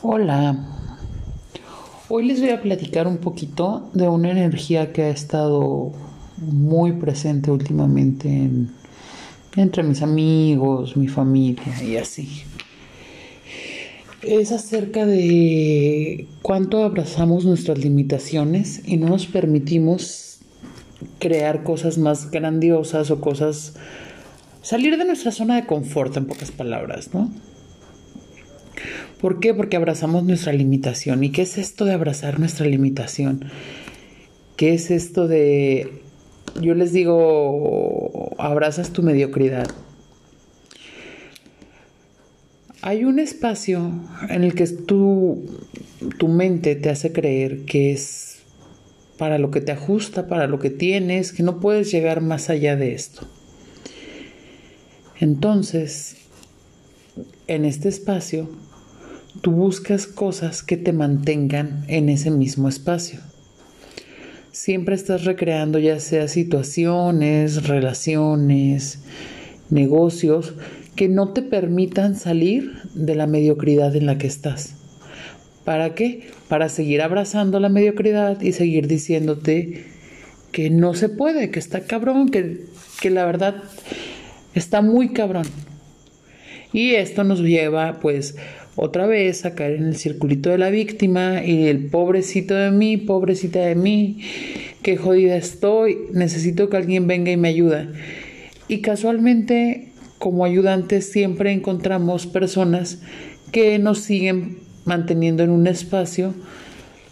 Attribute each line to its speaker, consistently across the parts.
Speaker 1: Hola, hoy les voy a platicar un poquito de una energía que ha estado muy presente últimamente entre mis amigos, mi familia y así. Es acerca de cuánto abrazamos nuestras limitaciones y no nos permitimos crear cosas más grandiosas o cosas salir de nuestra zona de confort, en pocas palabras, ¿no? ¿Por qué? Porque abrazamos nuestra limitación. ¿Y qué es esto de abrazar nuestra limitación? ¿Qué es esto de, yo les digo, abrazas tu mediocridad? Hay un espacio en el que tu, mente te hace creer que es para lo que te ajusta, para lo que tienes, que no puedes llegar más allá de esto. Entonces, en este espacio, tú buscas cosas que te mantengan en ese mismo espacio. Siempre estás recreando ya sea situaciones, relaciones, negocios que no te permitan salir de la mediocridad en la que estás. ¿Para qué? Para seguir abrazando la mediocridad y seguir diciéndote que no se puede, que está cabrón, que, que la verdad Está muy cabrón. Y esto nos lleva pues otra vez a caer en el circulito de la víctima y el pobrecito de mí, pobrecita de mí, qué jodida estoy, necesito que alguien venga y me ayude. Y casualmente como ayudantes siempre encontramos personas que nos siguen manteniendo en un espacio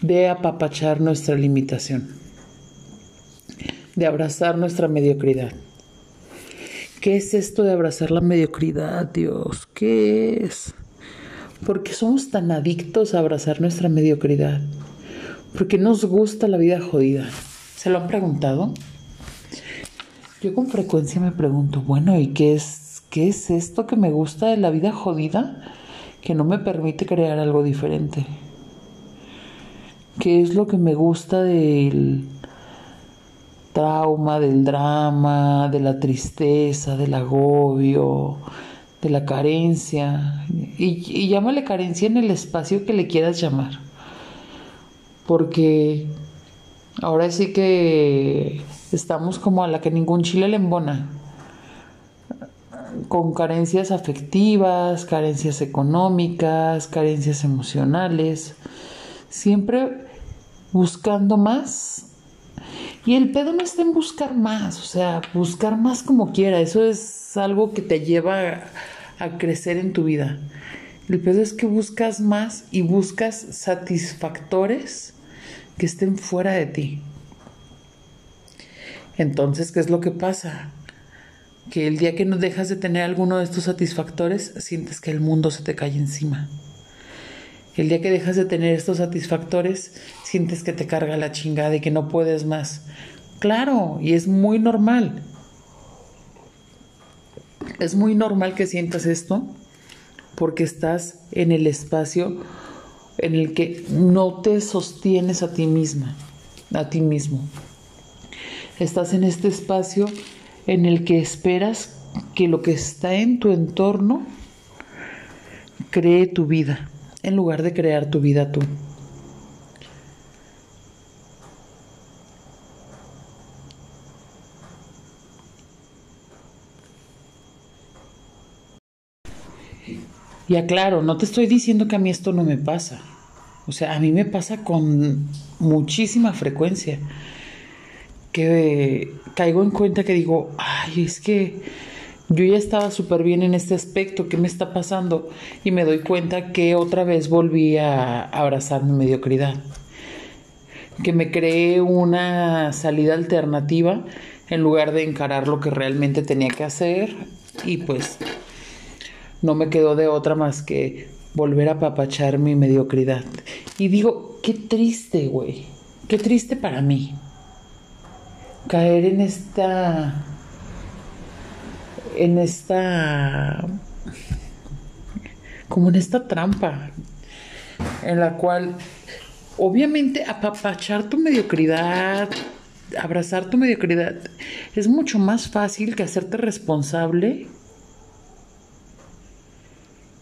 Speaker 1: de apapachar nuestra limitación, de abrazar nuestra mediocridad. ¿Qué es esto de abrazar la mediocridad, Dios? ¿Qué es? ¿Por qué somos tan adictos a abrazar nuestra mediocridad? ¿Por qué nos gusta la vida jodida? ¿Se lo han preguntado? Yo con frecuencia me pregunto, bueno, ¿y qué es, qué es esto que me gusta de la vida jodida que no me permite crear algo diferente? ¿Qué es lo que me gusta del trauma, del drama, de la tristeza, del agobio, de la carencia. Y, llámale carencia en el espacio que le quieras llamar. Porque ahora sí que estamos como a la que ningún chile le embona. Con carencias afectivas, carencias económicas, carencias emocionales. Siempre buscando más y el pedo no está en buscar más, o sea, buscar más como quiera, eso es algo que te lleva a, crecer en tu vida. El pedo es que buscas más y buscas satisfactores que estén fuera de ti. Entonces, ¿qué es lo que pasa? Que el día que no dejas de tener alguno de estos satisfactores, sientes que el mundo se te cae encima. El día que dejas de tener estos satisfactores, sientes que te carga la chingada y que no puedes más. Claro, y es muy normal. Es muy normal que sientas esto porque estás en el espacio en el que no te sostienes a ti misma, a ti mismo. Estás en este espacio en el que esperas que lo que está en tu entorno cree tu vida en lugar de crear tu vida tú. Y aclaro, no te estoy diciendo que a mí esto no me pasa. O sea, a mí me pasa con muchísima frecuencia. Que caigo en cuenta que digo, ay, es que yo ya estaba súper bien en este aspecto, ¿qué me está pasando? Y me doy cuenta que otra vez volví a abrazar mi mediocridad. Que me creé una salida alternativa en lugar de encarar lo que realmente tenía que hacer y pues no me quedó de otra más que volver a papachar mi mediocridad. Y digo, qué triste, güey. Qué triste para mí. Caer en esta en esta como en esta trampa en la cual obviamente apapachar tu mediocridad, abrazar tu mediocridad es mucho más fácil que hacerte responsable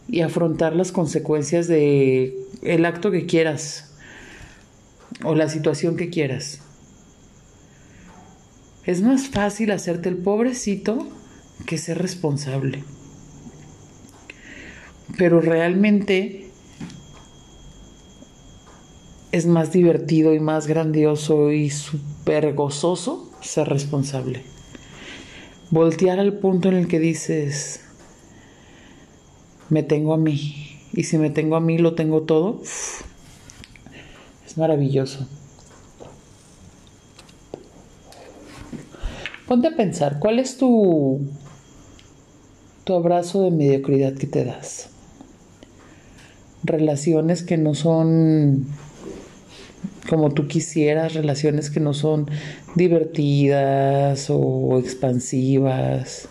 Speaker 1: y afrontar las consecuencias de el acto que quieras o la situación que quieras. Es más fácil hacerte el pobrecito que ser responsable. Pero realmente es más divertido y más grandioso y súper gozoso ser responsable. Voltear al punto en el que dices, me tengo a mí. Y si me tengo a mí, lo tengo todo. es maravilloso. Ponte a pensar, ¿cuál es tu, tu abrazo de mediocridad que te das? Relaciones que no son como tú quisieras, relaciones que no son divertidas o expansivas,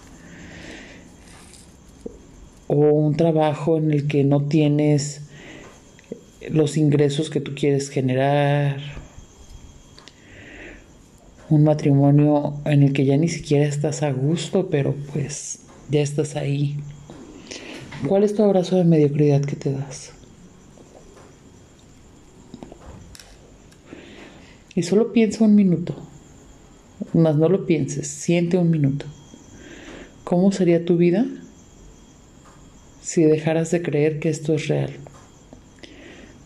Speaker 1: o un trabajo en el que no tienes los ingresos que tú quieres generar, un matrimonio en el que ya ni siquiera estás a gusto, pero pues ya estás ahí. ¿Cuál es tu abrazo de mediocridad que te das? Y solo piensa un minuto, más no lo pienses, siente un minuto. ¿Cómo sería tu vida si dejaras de creer que esto es real,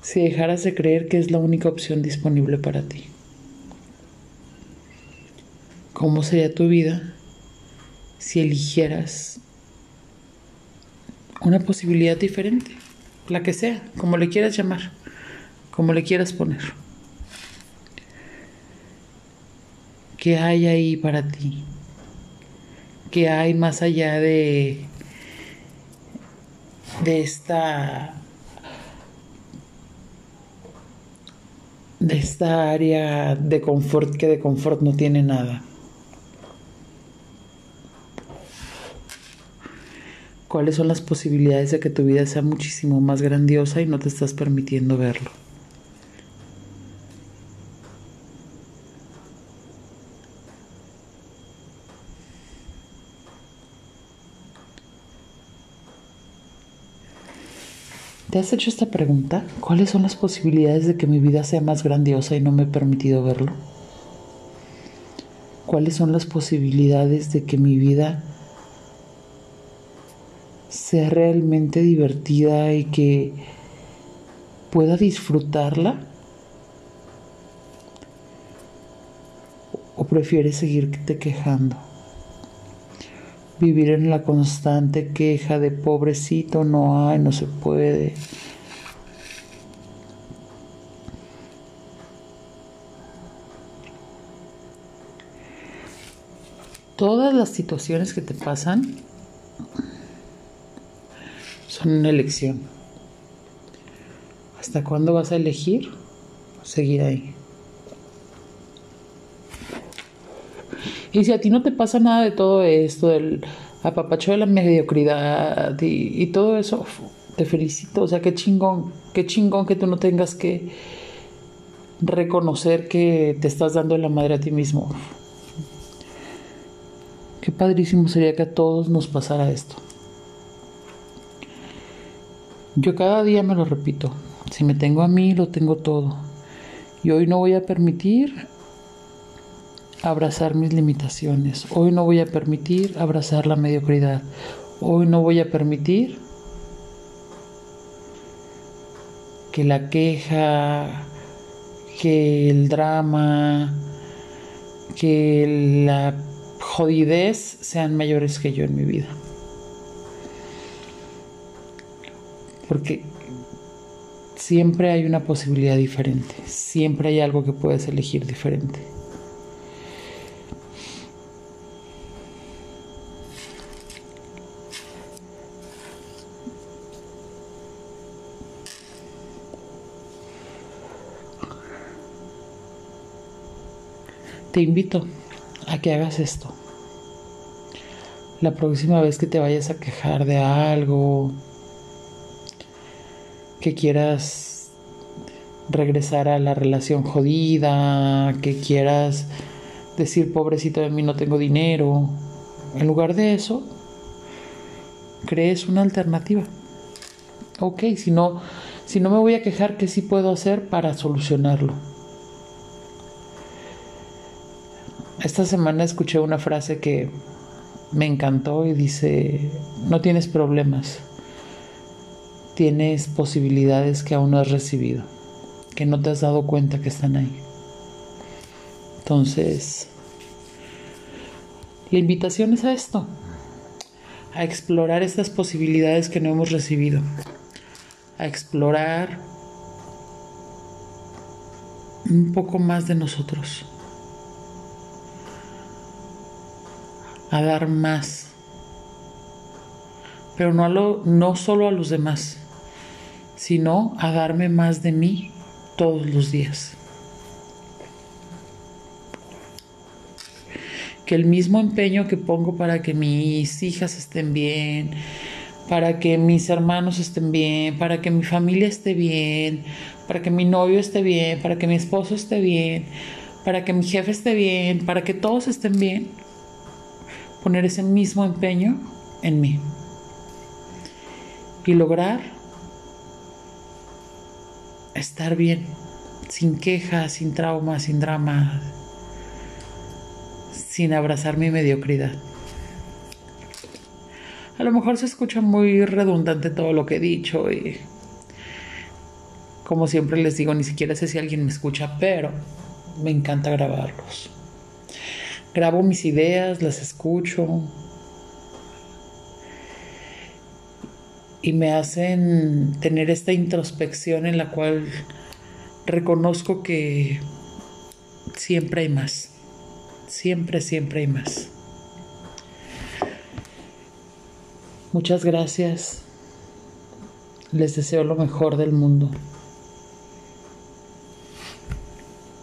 Speaker 1: si dejaras de creer que es la única opción disponible para ti. ¿Cómo sería tu vida si eligieras una posibilidad diferente? La que sea, como le quieras llamar, como le quieras poner. ¿Qué hay ahí para ti? ¿Qué hay más allá de de esta de esta área de confort que de confort no tiene nada. ¿Cuáles son las posibilidades de que tu vida sea muchísimo más grandiosa y no te estás permitiendo verlo? ¿Te has hecho esta pregunta? ¿Cuáles son las posibilidades de que mi vida sea más grandiosa y no me he permitido verlo? ¿Cuáles son las posibilidades de que mi vida sea realmente divertida y que pueda disfrutarla? ¿O prefieres seguirte quejando? vivir en la constante queja de pobrecito, no hay, no se puede. Todas las situaciones que te pasan son una elección. ¿Hasta cuándo vas a elegir seguir ahí? Y si a ti no te pasa nada de todo esto, del apapacho de la mediocridad y, todo eso, te felicito. O sea, qué chingón, qué chingón que tú no tengas que reconocer que te estás dando la madre a ti mismo. Qué padrísimo sería que a todos nos pasara esto. Yo cada día me lo repito. Si me tengo a mí, lo tengo todo. Y hoy no voy a permitir abrazar mis limitaciones. Hoy no voy a permitir abrazar la mediocridad. Hoy no voy a permitir que la queja, que el drama, que la jodidez sean mayores que yo en mi vida. Porque siempre hay una posibilidad diferente, siempre hay algo que puedes elegir diferente. te invito a que hagas esto. La próxima vez que te vayas a quejar de algo, que quieras regresar a la relación jodida, que quieras decir pobrecito de mí no tengo dinero, en lugar de eso, crees una alternativa. Ok, si no, si no me voy a quejar, ¿qué sí puedo hacer para solucionarlo? Esta semana escuché una frase que me encantó y dice, no tienes problemas, tienes posibilidades que aún no has recibido, que no te has dado cuenta que están ahí. Entonces, la invitación es a esto, a explorar estas posibilidades que no hemos recibido, a explorar un poco más de nosotros, a dar más, pero no, a lo, solo a los demás, sino a darme más de mí todos los días. que el mismo empeño que pongo para que mis hijas estén bien, para que mis hermanos estén bien, para que mi familia esté bien, para que mi novio esté bien, para que mi esposo esté bien, para que mi jefe esté bien, para que todos estén bien, poner ese mismo empeño en mí y lograr estar bien, sin quejas, sin traumas, sin drama, sin abrazar mi mediocridad. A lo mejor se escucha muy redundante todo lo que he dicho y como siempre les digo, ni siquiera sé si alguien me escucha, pero me encanta grabarlos. Grabo mis ideas, las escucho y me hacen tener esta introspección en la cual reconozco que siempre hay más. Siempre, siempre hay más. Muchas gracias. Les deseo lo mejor del mundo.